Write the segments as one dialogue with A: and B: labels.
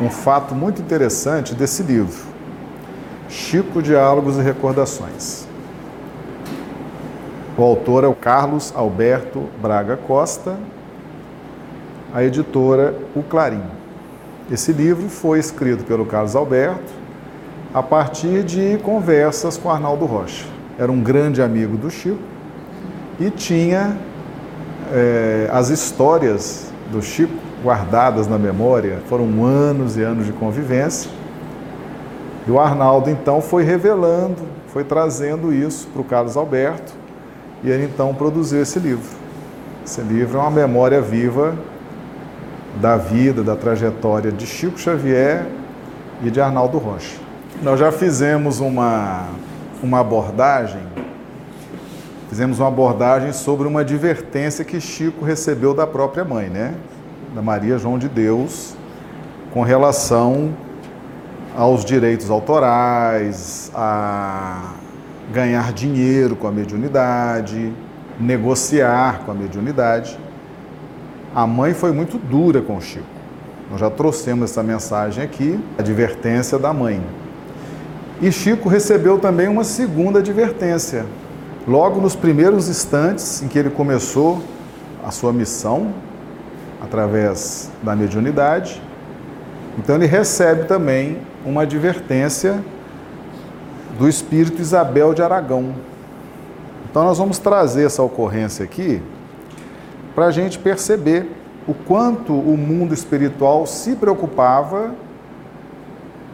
A: um fato muito interessante desse livro, Chico Diálogos e Recordações. O autor é o Carlos Alberto Braga Costa, a editora O Clarim. Esse livro foi escrito pelo Carlos Alberto a partir de conversas com Arnaldo Rocha. Era um grande amigo do Chico e tinha é, as histórias do Chico guardadas na memória. Foram anos e anos de convivência. E o Arnaldo então foi revelando, foi trazendo isso para o Carlos Alberto e ele então produziu esse livro. Esse livro é uma memória viva da vida, da trajetória de Chico Xavier e de Arnaldo Rocha. Nós já fizemos uma, uma abordagem, fizemos uma abordagem sobre uma advertência que Chico recebeu da própria mãe, né? Da Maria João de Deus, com relação aos direitos autorais, a ganhar dinheiro com a mediunidade, negociar com a mediunidade. A mãe foi muito dura com o Chico. Nós já trouxemos essa mensagem aqui, advertência da mãe. E Chico recebeu também uma segunda advertência. Logo nos primeiros instantes em que ele começou a sua missão, através da mediunidade, então ele recebe também uma advertência do espírito Isabel de Aragão. Então, nós vamos trazer essa ocorrência aqui para a gente perceber o quanto o mundo espiritual se preocupava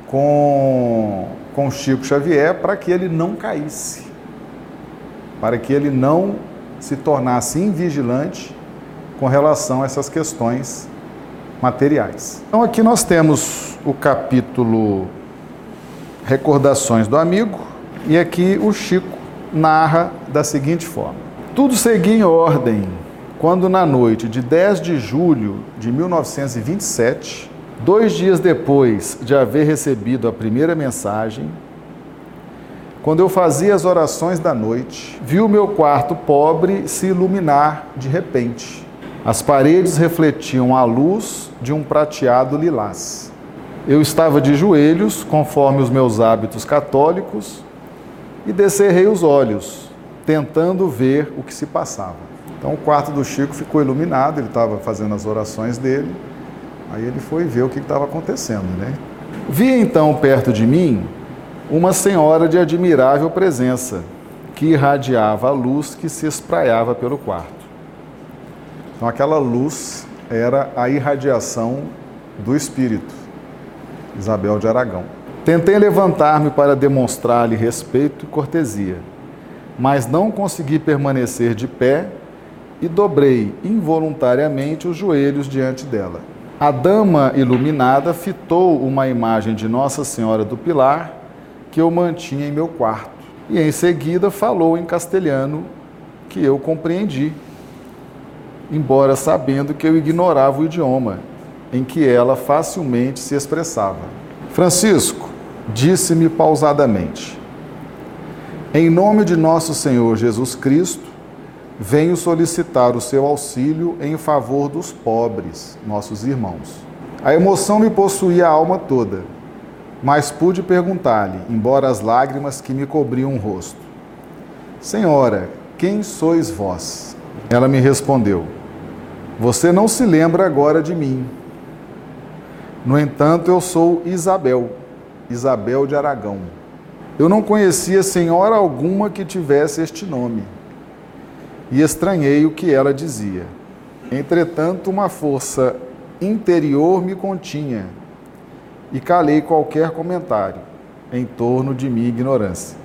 A: com, com Chico Xavier para que ele não caísse, para que ele não se tornasse invigilante com relação a essas questões materiais. Então, aqui nós temos o capítulo Recordações do Amigo, e aqui o Chico narra da seguinte forma: Tudo seguia em ordem quando, na noite de 10 de julho de 1927, dois dias depois de haver recebido a primeira mensagem, quando eu fazia as orações da noite, vi o meu quarto pobre se iluminar de repente. As paredes refletiam a luz de um prateado lilás. Eu estava de joelhos, conforme os meus hábitos católicos, e descerrei os olhos, tentando ver o que se passava. Então o quarto do Chico ficou iluminado, ele estava fazendo as orações dele, aí ele foi ver o que estava acontecendo, né? Vi então perto de mim uma senhora de admirável presença, que irradiava a luz que se espraiava pelo quarto. Então aquela luz era a irradiação do Espírito. Isabel de Aragão. Tentei levantar-me para demonstrar-lhe respeito e cortesia, mas não consegui permanecer de pé e dobrei involuntariamente os joelhos diante dela. A dama iluminada fitou uma imagem de Nossa Senhora do Pilar que eu mantinha em meu quarto e em seguida falou em castelhano que eu compreendi, embora sabendo que eu ignorava o idioma em que ela facilmente se expressava. Francisco, disse-me pausadamente: Em nome de nosso Senhor Jesus Cristo, venho solicitar o seu auxílio em favor dos pobres, nossos irmãos. A emoção me possuía a alma toda, mas pude perguntar-lhe, embora as lágrimas que me cobriam o rosto: Senhora, quem sois vós? Ela me respondeu: Você não se lembra agora de mim no entanto, eu sou Isabel, Isabel de Aragão. Eu não conhecia senhora alguma que tivesse este nome e estranhei o que ela dizia. Entretanto, uma força interior me continha e calei qualquer comentário em torno de minha ignorância.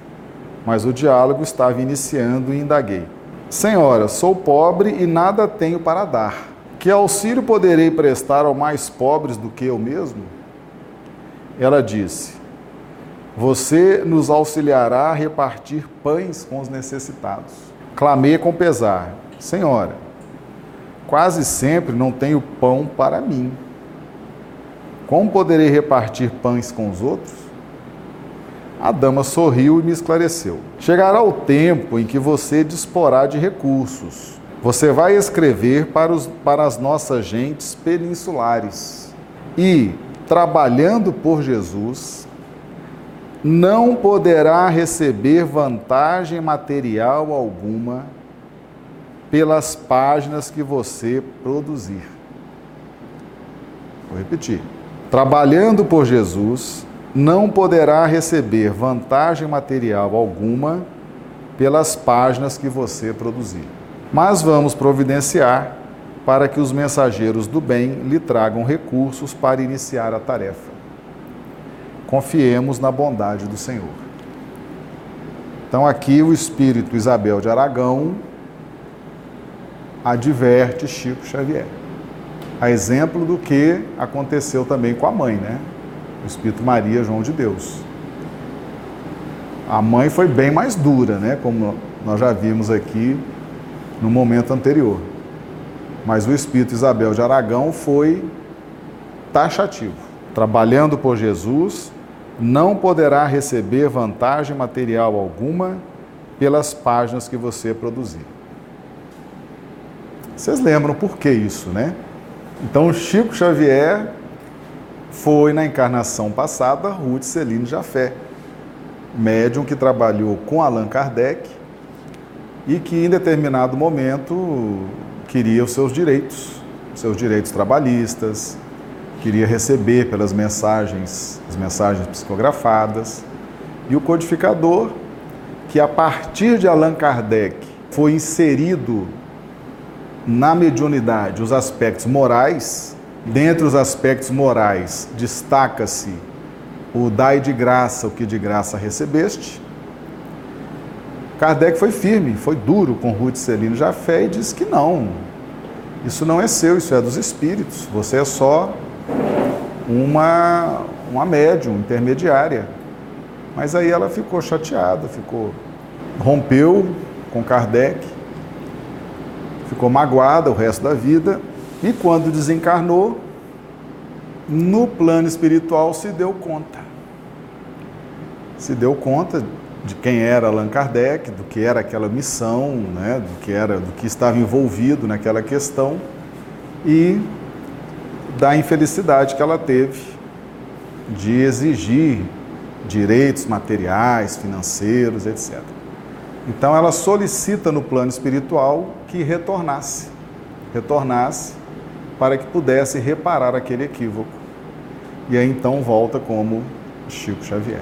A: Mas o diálogo estava iniciando e indaguei. Senhora, sou pobre e nada tenho para dar. Que auxílio poderei prestar aos mais pobres do que eu mesmo? Ela disse: Você nos auxiliará a repartir pães com os necessitados. Clamei com pesar: Senhora, quase sempre não tenho pão para mim. Como poderei repartir pães com os outros? A dama sorriu e me esclareceu: Chegará o tempo em que você disporá de recursos você vai escrever para, os, para as nossas gentes peninsulares e trabalhando por Jesus, não poderá receber vantagem material alguma pelas páginas que você produzir. Vou repetir. Trabalhando por Jesus, não poderá receber vantagem material alguma pelas páginas que você produzir. Mas vamos providenciar para que os mensageiros do bem lhe tragam recursos para iniciar a tarefa. Confiemos na bondade do Senhor. Então, aqui o espírito Isabel de Aragão adverte Chico Xavier. A exemplo do que aconteceu também com a mãe, né? O espírito Maria João de Deus. A mãe foi bem mais dura, né? Como nós já vimos aqui no momento anterior. Mas o espírito Isabel de Aragão foi taxativo. Trabalhando por Jesus, não poderá receber vantagem material alguma pelas páginas que você produzir. Vocês lembram por que isso, né? Então, Chico Xavier foi na encarnação passada Ruth Celine Jafé, médium que trabalhou com Allan Kardec e que em determinado momento queria os seus direitos, seus direitos trabalhistas, queria receber pelas mensagens, as mensagens psicografadas. E o codificador, que a partir de Allan Kardec foi inserido na mediunidade os aspectos morais, dentre os aspectos morais destaca-se o dai de graça o que de graça recebeste. Kardec foi firme, foi duro com Ruth Celino Jafé e disse que não, isso não é seu, isso é dos espíritos, você é só uma, uma médium intermediária. Mas aí ela ficou chateada, ficou rompeu com Kardec, ficou magoada o resto da vida e quando desencarnou, no plano espiritual se deu conta. Se deu conta de quem era Allan Kardec, do que era aquela missão, né, do que era, do que estava envolvido naquela questão e da infelicidade que ela teve de exigir direitos materiais, financeiros, etc. Então ela solicita no plano espiritual que retornasse, retornasse para que pudesse reparar aquele equívoco. E aí então volta como Chico Xavier.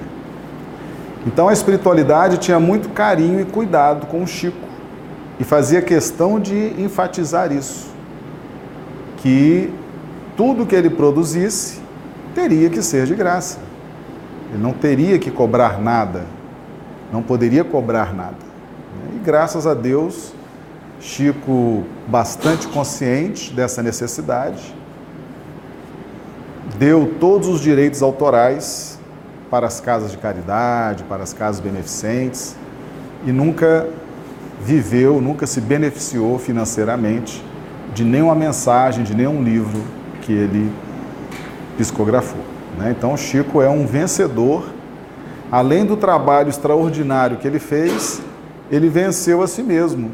A: Então a espiritualidade tinha muito carinho e cuidado com o Chico e fazia questão de enfatizar isso, que tudo que ele produzisse teria que ser de graça. Ele não teria que cobrar nada, não poderia cobrar nada. E graças a Deus, Chico, bastante consciente dessa necessidade, deu todos os direitos autorais para as casas de caridade, para as casas beneficentes e nunca viveu, nunca se beneficiou financeiramente de nenhuma mensagem, de nenhum livro que ele psicografou. Né? Então, Chico é um vencedor. Além do trabalho extraordinário que ele fez, ele venceu a si mesmo.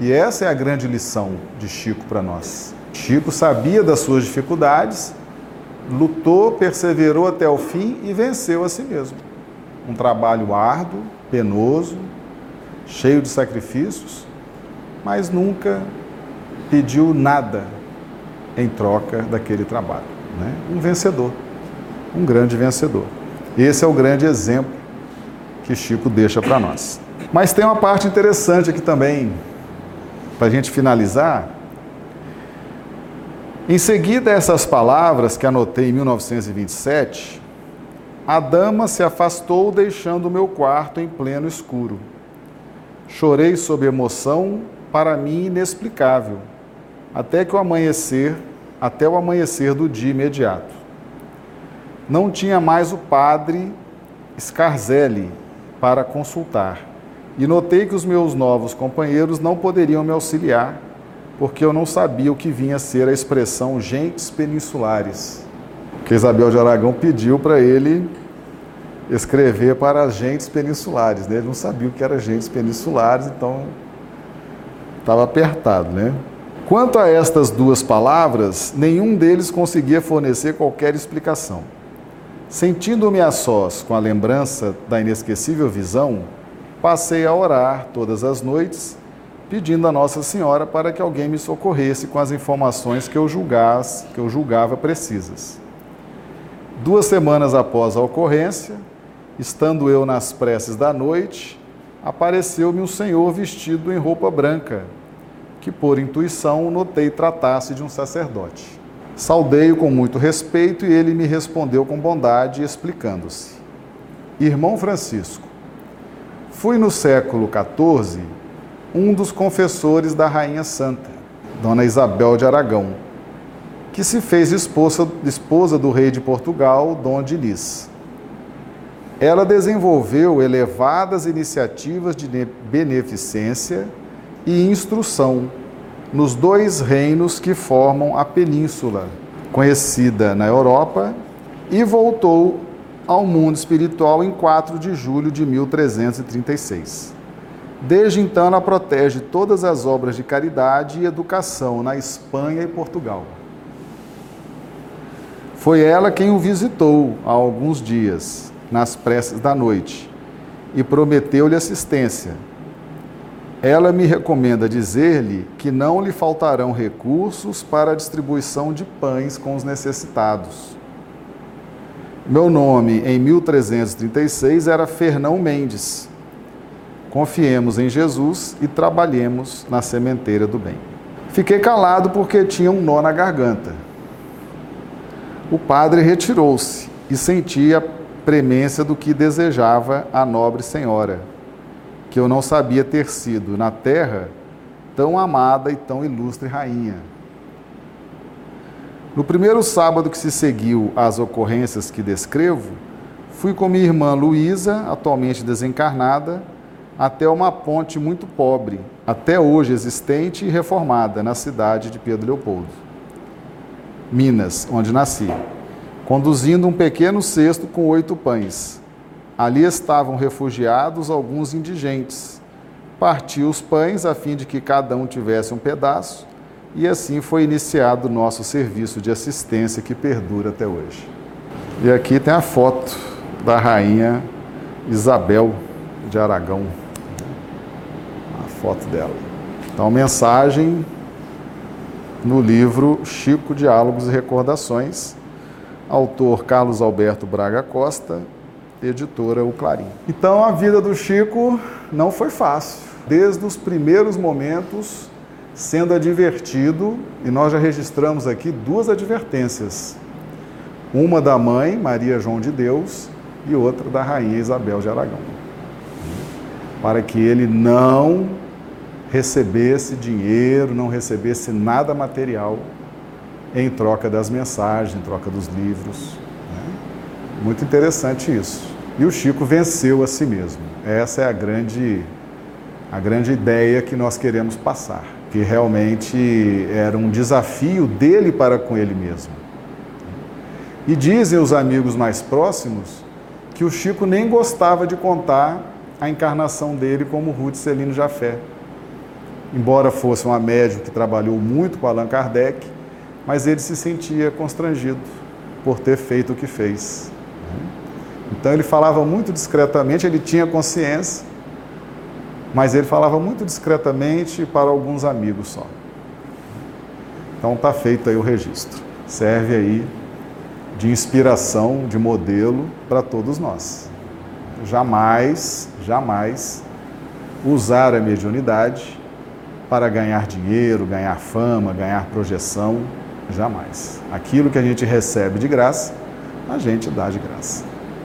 A: E essa é a grande lição de Chico para nós. Chico sabia das suas dificuldades, lutou, perseverou até o fim e venceu a si mesmo. Um trabalho árduo, penoso, cheio de sacrifícios, mas nunca pediu nada em troca daquele trabalho. Né? Um vencedor, um grande vencedor. Esse é o grande exemplo que Chico deixa para nós. Mas tem uma parte interessante aqui também, para a gente finalizar. Em seguida essas palavras que anotei em 1927, a dama se afastou, deixando o meu quarto em pleno escuro. Chorei sob emoção, para mim inexplicável até que o amanhecer, até o amanhecer do dia imediato. Não tinha mais o padre Scarzelli para consultar, e notei que os meus novos companheiros não poderiam me auxiliar, porque eu não sabia o que vinha a ser a expressão gentes peninsulares, que Isabel de Aragão pediu para ele escrever para as gentes peninsulares, né? ele não sabia o que era gentes peninsulares, então estava apertado, né? Quanto a estas duas palavras, nenhum deles conseguia fornecer qualquer explicação. Sentindo-me a sós com a lembrança da inesquecível visão, passei a orar todas as noites, pedindo a Nossa Senhora para que alguém me socorresse com as informações que eu julgasse, que eu julgava precisas. Duas semanas após a ocorrência, estando eu nas preces da noite, apareceu-me um senhor vestido em roupa branca, que por intuição notei tratasse de um sacerdote. Saudei-o com muito respeito e ele me respondeu com bondade, explicando-se: Irmão Francisco, fui no século XIV um dos confessores da Rainha Santa, Dona Isabel de Aragão, que se fez esposa, esposa do rei de Portugal, Dom Dinis. Ela desenvolveu elevadas iniciativas de beneficência e instrução nos dois reinos que formam a península, conhecida na Europa, e voltou ao mundo espiritual em 4 de julho de 1336. Desde então, ela protege todas as obras de caridade e educação na Espanha e Portugal. Foi ela quem o visitou há alguns dias, nas preces da noite, e prometeu-lhe assistência ela me recomenda dizer-lhe que não lhe faltarão recursos para a distribuição de pães com os necessitados. Meu nome em 1336 era Fernão Mendes. Confiemos em Jesus e trabalhemos na sementeira do bem. Fiquei calado porque tinha um nó na garganta. O padre retirou-se e senti a premência do que desejava a nobre senhora que eu não sabia ter sido na terra tão amada e tão ilustre rainha. No primeiro sábado que se seguiu às ocorrências que descrevo, fui com minha irmã Luísa, atualmente desencarnada, até uma ponte muito pobre, até hoje existente e reformada, na cidade de Pedro Leopoldo, Minas, onde nasci, conduzindo um pequeno cesto com oito pães Ali estavam refugiados alguns indigentes. Parti os pães a fim de que cada um tivesse um pedaço, e assim foi iniciado o nosso serviço de assistência que perdura até hoje. E aqui tem a foto da rainha Isabel de Aragão. A foto dela. Então, mensagem no livro Chico Diálogos e Recordações, autor Carlos Alberto Braga Costa, editora O Clarim. Então a vida do Chico não foi fácil. Desde os primeiros momentos, sendo advertido, e nós já registramos aqui duas advertências. Uma da mãe, Maria João de Deus, e outra da rainha Isabel de Aragão. Para que ele não recebesse dinheiro, não recebesse nada material em troca das mensagens, em troca dos livros. Né? Muito interessante isso. E o Chico venceu a si mesmo. Essa é a grande, a grande ideia que nós queremos passar, que realmente era um desafio dele para com ele mesmo. E dizem os amigos mais próximos que o Chico nem gostava de contar a encarnação dele como Ruth Celino Jafé. Embora fosse uma médium que trabalhou muito com Allan Kardec, mas ele se sentia constrangido por ter feito o que fez. Então ele falava muito discretamente, ele tinha consciência, mas ele falava muito discretamente para alguns amigos só. Então está feito aí o registro. Serve aí de inspiração, de modelo para todos nós. Jamais, jamais usar a mediunidade para ganhar dinheiro, ganhar fama, ganhar projeção, jamais. Aquilo que a gente recebe de graça, a gente dá de graça.